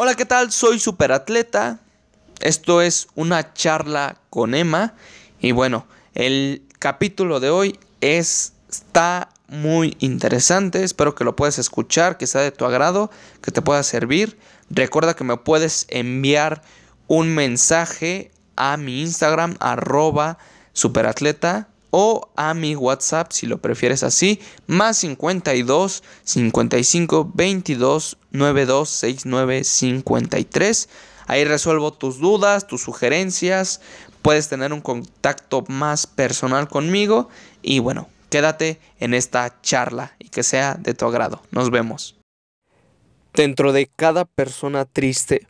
Hola, ¿qué tal? Soy Superatleta. Esto es una charla con Emma. Y bueno, el capítulo de hoy es, está muy interesante. Espero que lo puedas escuchar, que sea de tu agrado, que te pueda servir. Recuerda que me puedes enviar un mensaje a mi Instagram, arroba superatleta o a mi WhatsApp si lo prefieres así, más 52 55 22 92 69 53. Ahí resuelvo tus dudas, tus sugerencias, puedes tener un contacto más personal conmigo y bueno, quédate en esta charla y que sea de tu agrado. Nos vemos. Dentro de cada persona triste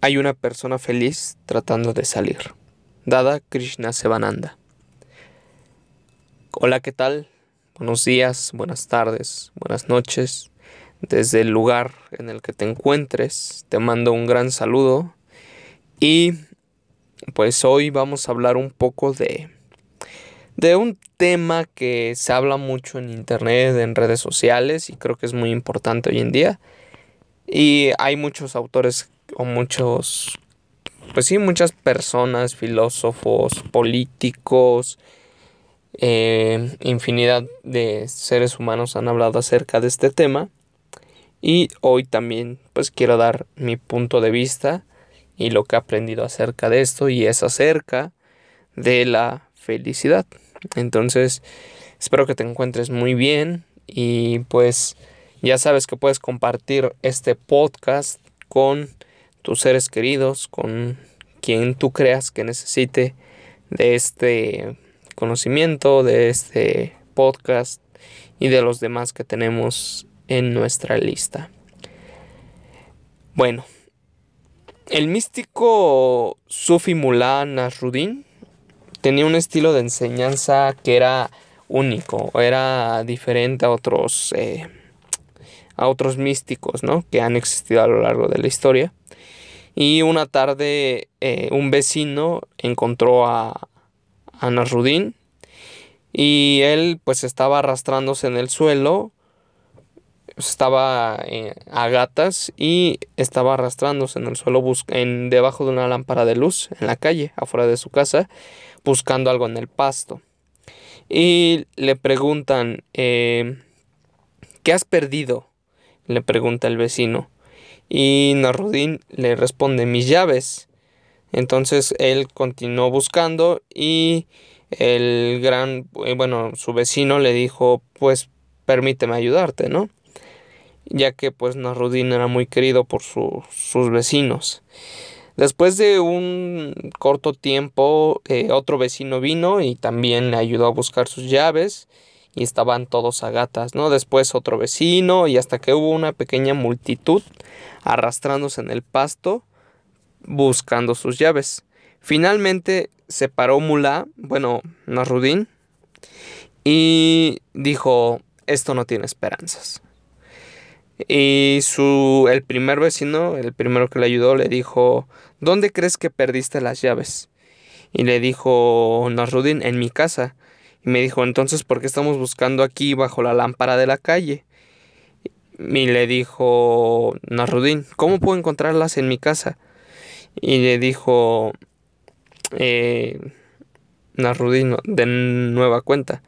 hay una persona feliz tratando de salir. Dada Krishna Sevananda. Hola, ¿qué tal? Buenos días, buenas tardes, buenas noches. Desde el lugar en el que te encuentres, te mando un gran saludo. Y pues hoy vamos a hablar un poco de de un tema que se habla mucho en internet, en redes sociales y creo que es muy importante hoy en día. Y hay muchos autores o muchos pues sí, muchas personas, filósofos, políticos, eh, infinidad de seres humanos han hablado acerca de este tema y hoy también pues quiero dar mi punto de vista y lo que he aprendido acerca de esto y es acerca de la felicidad. Entonces espero que te encuentres muy bien y pues ya sabes que puedes compartir este podcast con tus seres queridos, con quien tú creas que necesite de este conocimiento de este podcast y de los demás que tenemos en nuestra lista. Bueno, el místico Sufi Mullah Nasruddin tenía un estilo de enseñanza que era único, era diferente a otros, eh, a otros místicos ¿no? que han existido a lo largo de la historia. Y una tarde eh, un vecino encontró a, a Nasruddin y él pues estaba arrastrándose en el suelo, estaba eh, a gatas y estaba arrastrándose en el suelo en, debajo de una lámpara de luz en la calle, afuera de su casa, buscando algo en el pasto. Y le preguntan, eh, ¿qué has perdido? Le pregunta el vecino. Y Narudín le responde, mis llaves. Entonces él continuó buscando y el gran, eh, bueno, su vecino le dijo, pues permíteme ayudarte, ¿no? Ya que pues Narudín era muy querido por sus vecinos. Después de un corto tiempo, eh, otro vecino vino y también le ayudó a buscar sus llaves y estaban todos a gatas, ¿no? Después otro vecino y hasta que hubo una pequeña multitud arrastrándose en el pasto buscando sus llaves. Finalmente se paró Mulá, bueno, Nasrudin, y dijo, esto no tiene esperanzas. Y su, el primer vecino, el primero que le ayudó, le dijo, ¿dónde crees que perdiste las llaves? Y le dijo Nasrudin, en mi casa. Y me dijo, entonces, ¿por qué estamos buscando aquí bajo la lámpara de la calle? Y le dijo Nasrudin, ¿cómo puedo encontrarlas en mi casa? Y le dijo eh, de nueva cuenta.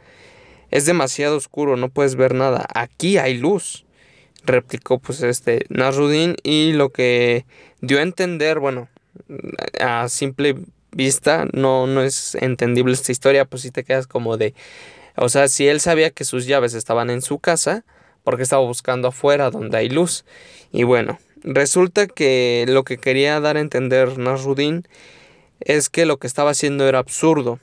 Es demasiado oscuro, no puedes ver nada. Aquí hay luz. Replicó pues este Narudin y lo que dio a entender, bueno, a simple vista no, no es entendible esta historia, pues si te quedas como de... O sea, si él sabía que sus llaves estaban en su casa, porque estaba buscando afuera donde hay luz. Y bueno, Resulta que lo que quería dar a entender Nasruddin es que lo que estaba haciendo era absurdo.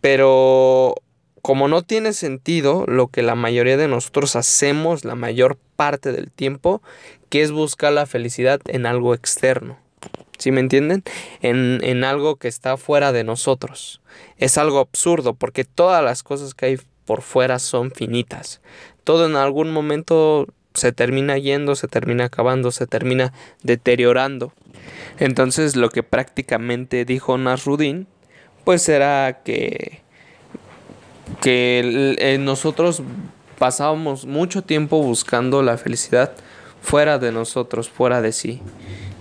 Pero como no tiene sentido lo que la mayoría de nosotros hacemos la mayor parte del tiempo, que es buscar la felicidad en algo externo. ¿Sí me entienden? En, en algo que está fuera de nosotros. Es algo absurdo porque todas las cosas que hay por fuera son finitas. Todo en algún momento se termina yendo, se termina acabando, se termina deteriorando. Entonces lo que prácticamente dijo Nasruddin, pues era que, que nosotros pasábamos mucho tiempo buscando la felicidad fuera de nosotros, fuera de sí.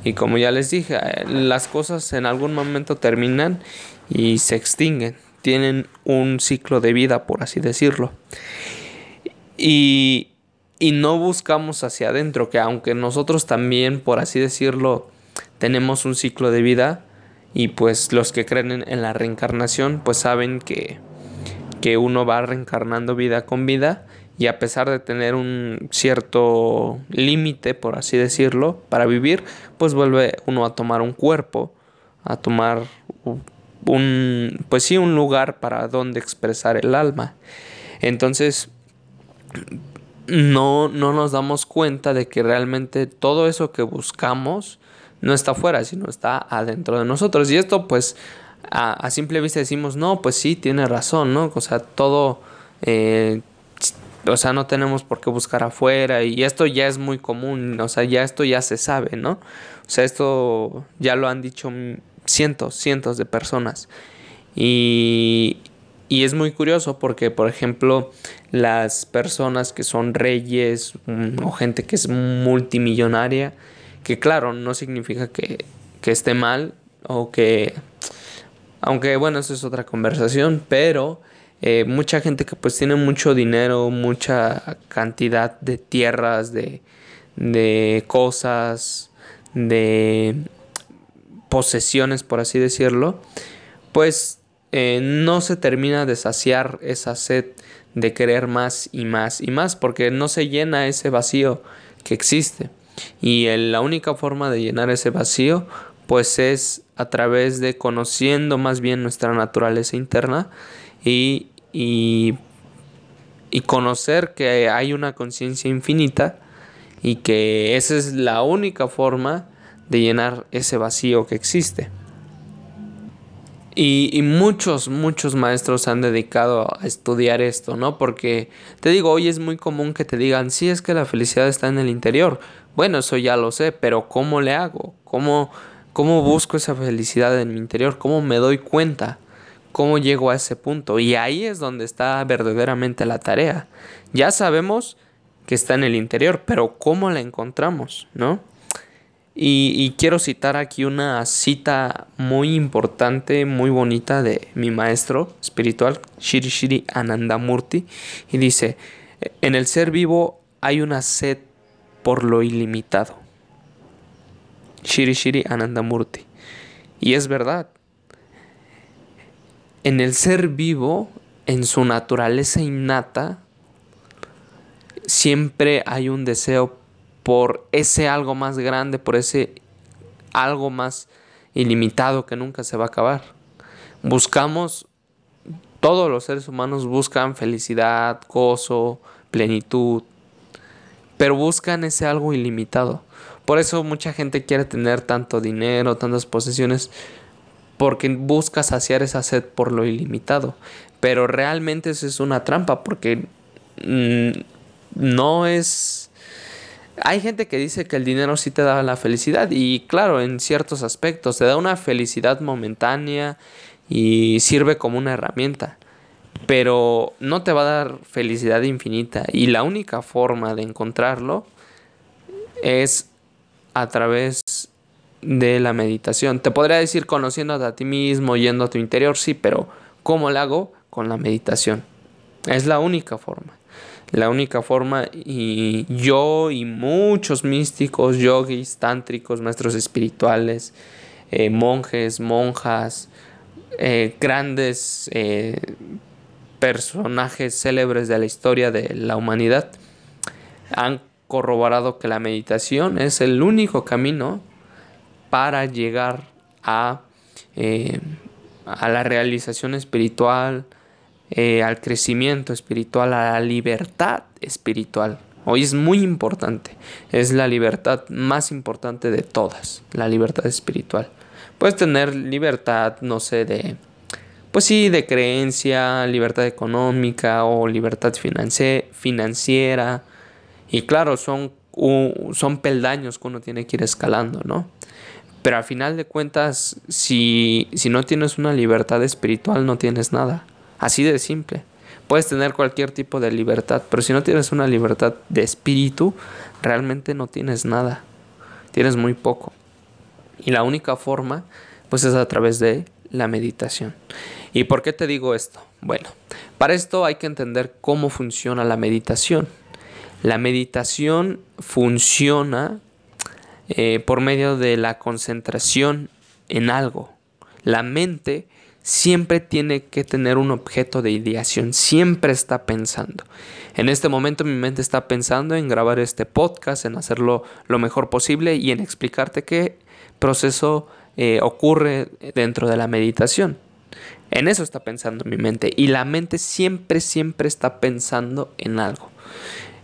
Y como ya les dije, eh, las cosas en algún momento terminan y se extinguen, tienen un ciclo de vida, por así decirlo. Y, y no buscamos hacia adentro, que aunque nosotros también, por así decirlo, tenemos un ciclo de vida, y pues los que creen en, la reencarnación, pues saben que, que uno va reencarnando vida con vida y a pesar de tener un cierto límite, por así decirlo, para vivir, pues vuelve uno a tomar un cuerpo, a tomar un, pues sí, un lugar para donde expresar el alma. Entonces, no, no nos damos cuenta de que realmente todo eso que buscamos no está afuera, sino está adentro de nosotros. Y esto, pues, a, simple vista decimos, no, pues sí, tiene razón, ¿no? O sea, todo... Eh, o sea, no tenemos por qué buscar afuera y esto ya es muy común, o sea, ya esto ya se sabe, ¿no? O sea, esto ya lo han dicho cientos, cientos de personas. Y, y es muy curioso porque, por ejemplo, las personas que son reyes mm, o gente que es multimillonaria, que claro, no significa que, que esté mal o que... Aunque bueno, eso es otra conversación, pero eh, mucha gente que pues tiene mucho dinero, mucha cantidad de tierras, de, de cosas, de posesiones, por así decirlo, pues eh, no se termina de saciar esa sed de querer más y más y más, porque no se llena ese vacío que existe. Y la única forma de llenar ese vacío, pues es a través de conociendo más bien nuestra naturaleza interna y, y, conocer que hay una conciencia infinita y que esa es la única forma de llenar ese vacío que existe. Y, y, muchos, muchos maestros se han dedicado a estudiar esto, ¿no? Porque te digo, hoy es muy común que te digan, sí, es que la felicidad está en el interior. Bueno, eso ya lo sé, pero ¿cómo le hago? ¿Cómo, cómo busco esa felicidad en mi interior? ¿Cómo me doy cuenta? cómo llego a ese punto. Y ahí es donde está verdaderamente la tarea. Ya sabemos que está en el interior, pero ¿cómo la encontramos? ¿No? Y, quiero citar aquí una cita muy importante, muy bonita de mi maestro espiritual, Shiri Shiri Anandamurti, y dice, en el ser vivo hay una sed por lo ilimitado. Shiri Shiri Anandamurti. Y es verdad, en el ser vivo, en su naturaleza innata, siempre hay un deseo por ese algo más grande, por ese algo más ilimitado que nunca se va a acabar. Buscamos, todos los seres humanos buscan felicidad, gozo, plenitud, pero buscan ese algo ilimitado. Por eso mucha gente quiere tener tanto dinero, tantas posesiones, porque busca saciar esa sed por lo ilimitado. Pero realmente eso es una trampa porque mm, no es... Hay gente que dice que el dinero sí te da la felicidad y claro, en ciertos aspectos te da una felicidad momentánea y sirve como una herramienta, pero no te va a dar felicidad infinita y la única forma de encontrarlo es a través de la meditación. Te podría decir conociendo a ti mismo, yendo a tu interior, sí, pero ¿cómo lo hago? Con la meditación. Es la única forma. La única forma y yo y muchos místicos, yogis, tántricos, maestros espirituales, eh, monjes, monjas, eh, grandes eh, personajes célebres de la historia de la humanidad han corroborado que la meditación es el único camino para llegar a, a la realización espiritual, eh, al crecimiento espiritual, a la libertad espiritual. Hoy es muy importante, es la libertad más importante de todas, la libertad espiritual. Puedes tener libertad, no sé, de, pues sí, de creencia, libertad económica o libertad financiera. Y claro, son, son peldaños que uno tiene que ir escalando, ¿no? Pero al final de cuentas, si, si no tienes una libertad espiritual, no tienes nada. Así de simple. Puedes tener cualquier tipo de libertad, pero si no tienes una libertad de espíritu, realmente no tienes nada. Tienes muy poco. Y la única forma, pues es a través de la meditación. ¿Y por qué te digo esto? Bueno, para esto hay que entender cómo funciona la meditación. La meditación funciona eh, por medio de la concentración en algo. La mente siempre tiene que tener un objeto de ideación, siempre está pensando. En este momento mi mente está pensando en grabar este podcast, en hacerlo lo mejor posible y en explicarte qué proceso eh, ocurre dentro de la meditación. En eso está pensando mi mente y la mente siempre, siempre está pensando en algo.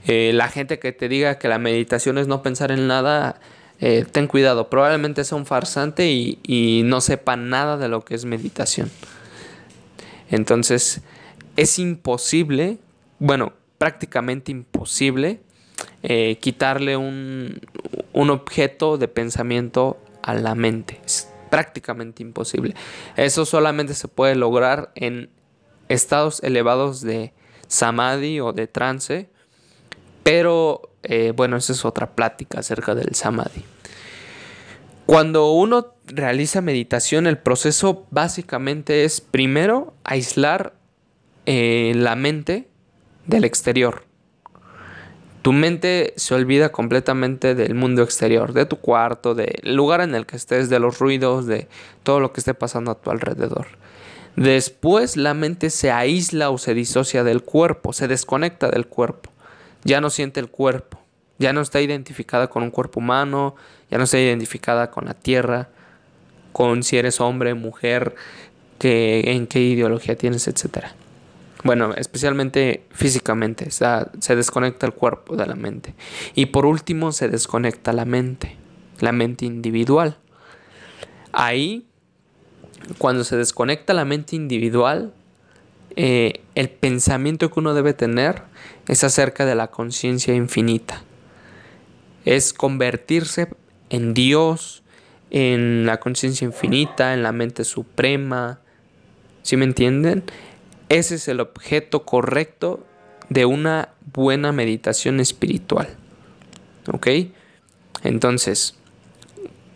Eh, la gente que te diga que la meditación es no pensar en nada, eh, ten cuidado, probablemente sea un farsante y, no sepa nada de lo que es meditación. Entonces, es imposible, bueno, prácticamente imposible eh, quitarle un, un, objeto de pensamiento a la mente. Es prácticamente imposible. Eso solamente se puede lograr en estados elevados de samadhi o de trance. Pero eh, bueno, esa es otra plática acerca del samadhi. Cuando uno realiza meditación, el proceso básicamente es primero aislar eh, la mente del exterior. Tu mente se olvida completamente del mundo exterior, de tu cuarto, del lugar en el que estés, de los ruidos, de todo lo que esté pasando a tu alrededor. Después la mente se aísla o se disocia del cuerpo, se desconecta del cuerpo. Ya no siente el cuerpo, ya no está identificada con un cuerpo humano, ya no está identificada con la tierra, con si eres hombre, mujer, en qué ideología tienes, etcétera. Bueno, especialmente físicamente, se desconecta el cuerpo de la mente. Y por último, se desconecta la mente, la mente individual. Ahí, cuando se desconecta la mente individual, eh, el pensamiento que uno debe tener es acerca de la conciencia infinita. Es convertirse en Dios, en la conciencia infinita, en la mente suprema. ¿Sí me entienden? Ese es el objeto correcto de una buena meditación espiritual. ¿Ok? Entonces,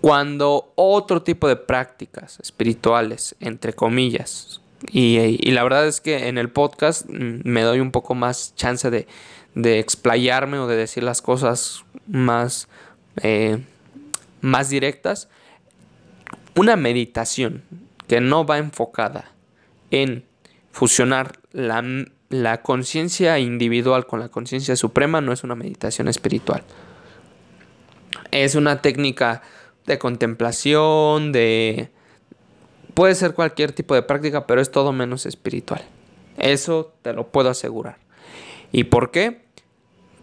cuando otro tipo de prácticas espirituales, entre comillas, y, la verdad es que en el podcast mm, me doy un poco más chance de, explayarme o de decir las cosas más, eh, más directas, una meditación que no va enfocada en fusionar la, conciencia individual con la conciencia suprema no es una meditación espiritual. Es una técnica de contemplación, de... Puede ser cualquier tipo de práctica, pero es todo menos espiritual. Eso te lo puedo asegurar. ¿Y por qué?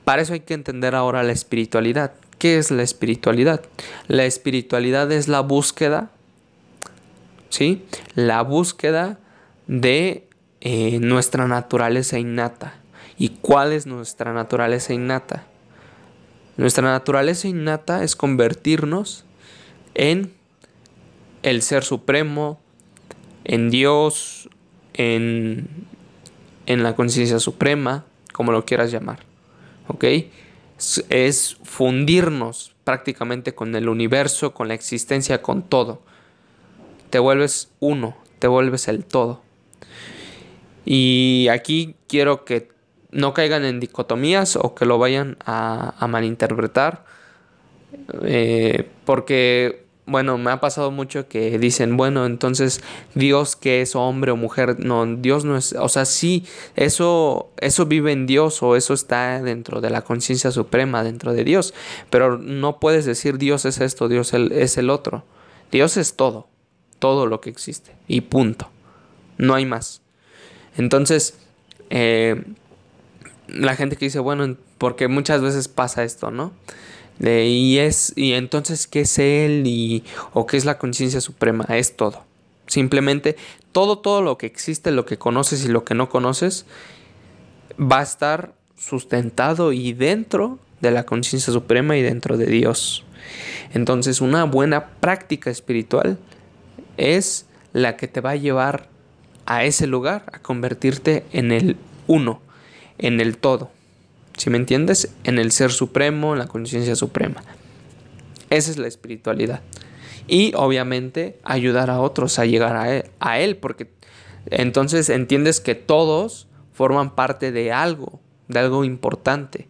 Para eso hay que entender ahora la espiritualidad. ¿Qué es la espiritualidad? La espiritualidad es la búsqueda, ¿sí? La búsqueda de eh, nuestra naturaleza innata. ¿Y cuál es nuestra naturaleza innata? Nuestra naturaleza innata es convertirnos en el ser supremo, en Dios, en, en la conciencia suprema, como lo quieras llamar. ¿Ok? Es, fundirnos prácticamente con el universo, con la existencia, con todo. Te vuelves uno, te vuelves el todo. Y aquí quiero que no caigan en dicotomías o que lo vayan a, malinterpretar. Eh, porque, bueno, me ha pasado mucho que dicen, bueno, entonces Dios que es hombre o mujer, no, Dios no es, o sea, sí, eso, eso vive en Dios o eso está dentro de la conciencia suprema, dentro de Dios, pero no puedes decir Dios es esto, Dios es el otro. Dios es todo, todo lo que existe y punto, no hay más. Entonces, eh, la gente que dice, bueno, porque muchas veces pasa esto, ¿no? Y es, y entonces, ¿qué es Él? Y, ¿O qué es la conciencia suprema? Es todo. Simplemente todo, todo lo que existe, lo que conoces y lo que no conoces, va a estar sustentado y dentro de la conciencia suprema y dentro de Dios. Entonces, una buena práctica espiritual es la que te va a llevar a ese lugar, a convertirte en el uno, en el todo. Si me entiendes? En el ser supremo, en la conciencia suprema. Esa es la espiritualidad. Y obviamente ayudar a otros a llegar a él, porque entonces entiendes que todos forman parte de algo, de algo importante,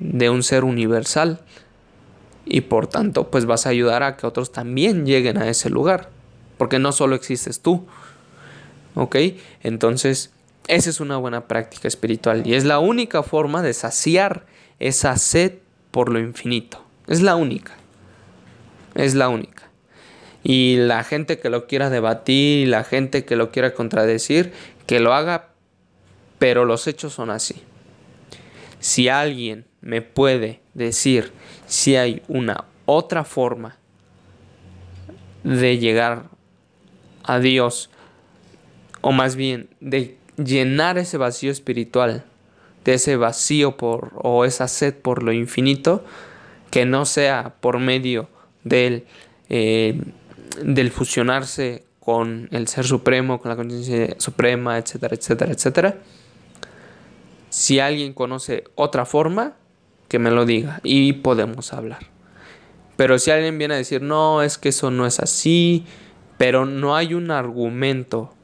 de un ser universal. Y por tanto, pues vas a ayudar a que otros también lleguen a ese lugar, porque no solo existes tú. ¿Ok? Entonces, esa es una buena práctica espiritual y es la única forma de saciar esa sed por lo infinito. Es la única. Es la única. Y la gente que lo quiera debatir, la gente que lo quiera contradecir, que lo haga, pero los hechos son así. Si alguien me puede decir si hay una otra forma de llegar a Dios, o más bien de llenar ese vacío espiritual, de ese vacío por o esa sed por lo infinito, que no sea por medio del, eh, del fusionarse con el ser supremo, con la conciencia suprema, etcétera, etcétera, etcétera. Si alguien conoce otra forma, que me lo diga y podemos hablar. Pero si alguien viene a decir, no, es que eso no es así, pero no hay un argumento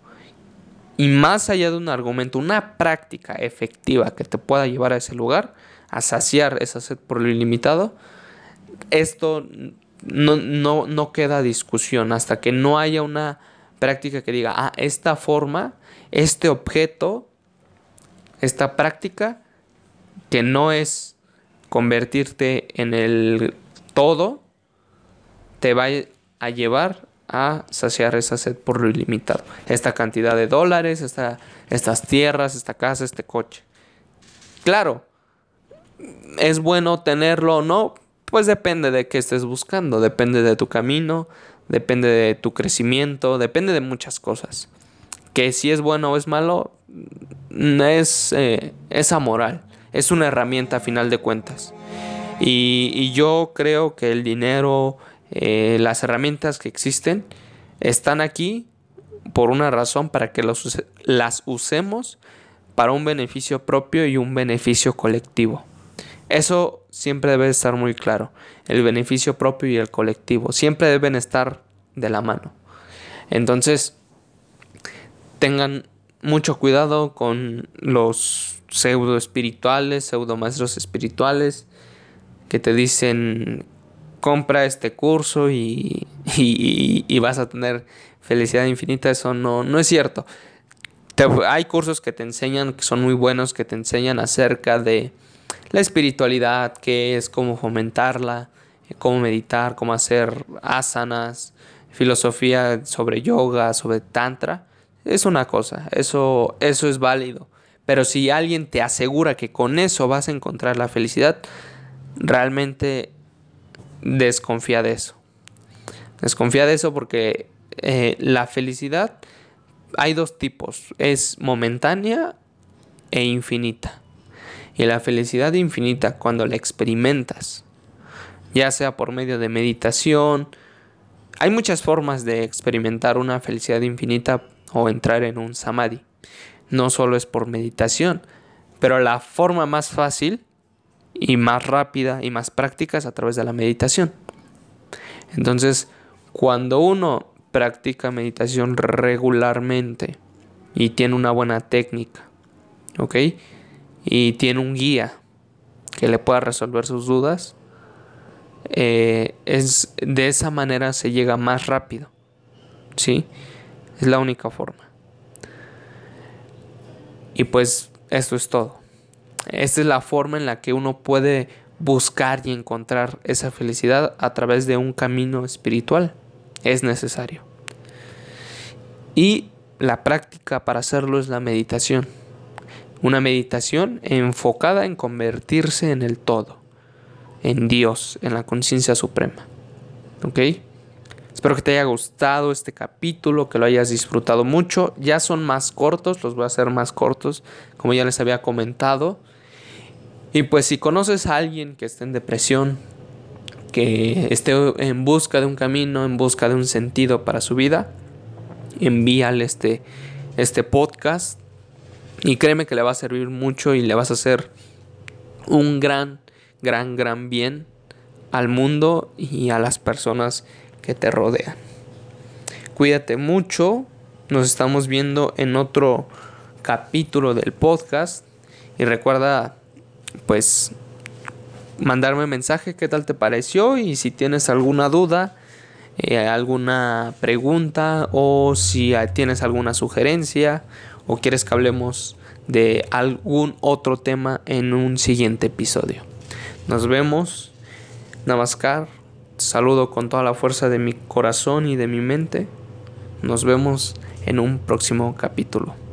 y más allá de un argumento, una práctica efectiva que te pueda llevar a ese lugar, a saciar esa sed por lo ilimitado, esto no, no, no queda discusión hasta que no haya una práctica que diga, ah, esta forma, este objeto, esta práctica, que no es convertirte en el todo, te va a llevar a saciar esa sed por lo ilimitado. Esta cantidad de dólares, esta, estas tierras, esta casa, este coche. Claro, ¿es bueno tenerlo o no? Pues depende de qué estés buscando, depende de tu camino, depende de tu crecimiento, depende de muchas cosas. Que si es bueno o es malo, mm, es, eh, es amoral, es una herramienta a final de cuentas. Y yo creo que el dinero, eh, las herramientas que existen están aquí por una razón para que las usemos para un beneficio propio y un beneficio colectivo. Eso siempre debe estar muy claro. El beneficio propio y el colectivo siempre deben estar de la mano. Entonces, tengan mucho cuidado con los pseudo espirituales, pseudo maestros espirituales que te dicen compra este curso y, vas a tener felicidad infinita, eso no, no es cierto. hay cursos que te enseñan, que son muy buenos, que te enseñan acerca de la espiritualidad, qué es, cómo fomentarla, cómo meditar, cómo hacer asanas, filosofía sobre yoga, sobre tantra. Es una cosa, eso, eso es válido. Pero si alguien te asegura que con eso vas a encontrar la felicidad, realmente desconfía de eso. Desconfía de eso porque eh, la felicidad hay dos tipos, es momentánea e infinita. Y la felicidad infinita cuando la experimentas, ya sea por medio de meditación, hay muchas formas de experimentar una felicidad infinita o entrar en un samadhi. No solo es por meditación, pero la forma más fácil y más rápida y más prácticas a través de la meditación. Entonces, cuando uno practica meditación regularmente y tiene una buena técnica, ¿ok? Y tiene un guía que le pueda resolver sus dudas, eh, es, de esa manera se llega más rápido, ¿sí? Es la única forma. Y pues esto es todo. Esta es la forma en la que uno puede buscar y encontrar esa felicidad a través de un camino espiritual. Es necesario. Y la práctica para hacerlo es la meditación. Una meditación enfocada en convertirse en el todo, en Dios, en la conciencia suprema. ¿Ok? Espero que te haya gustado este capítulo, que lo hayas disfrutado mucho. Ya son más cortos, los voy a hacer más cortos, como ya les había comentado. Y pues si conoces a alguien que esté en depresión, que esté en busca de un camino, en busca de un sentido para su vida, envíale este, este podcast Y créeme que le va a servir mucho y le vas a hacer un gran, gran, gran bien al mundo y a las personas que te rodean. Cuídate mucho. Nos estamos viendo en otro capítulo del podcast. Y recuerda, pues, mandarme mensaje qué tal te pareció y si tienes alguna duda, eh, alguna pregunta o si tienes alguna sugerencia o quieres que hablemos de algún otro tema en un siguiente episodio. Nos vemos. Namaskar. Saludo con toda la fuerza de mi corazón y de mi mente. Nos vemos en un próximo capítulo.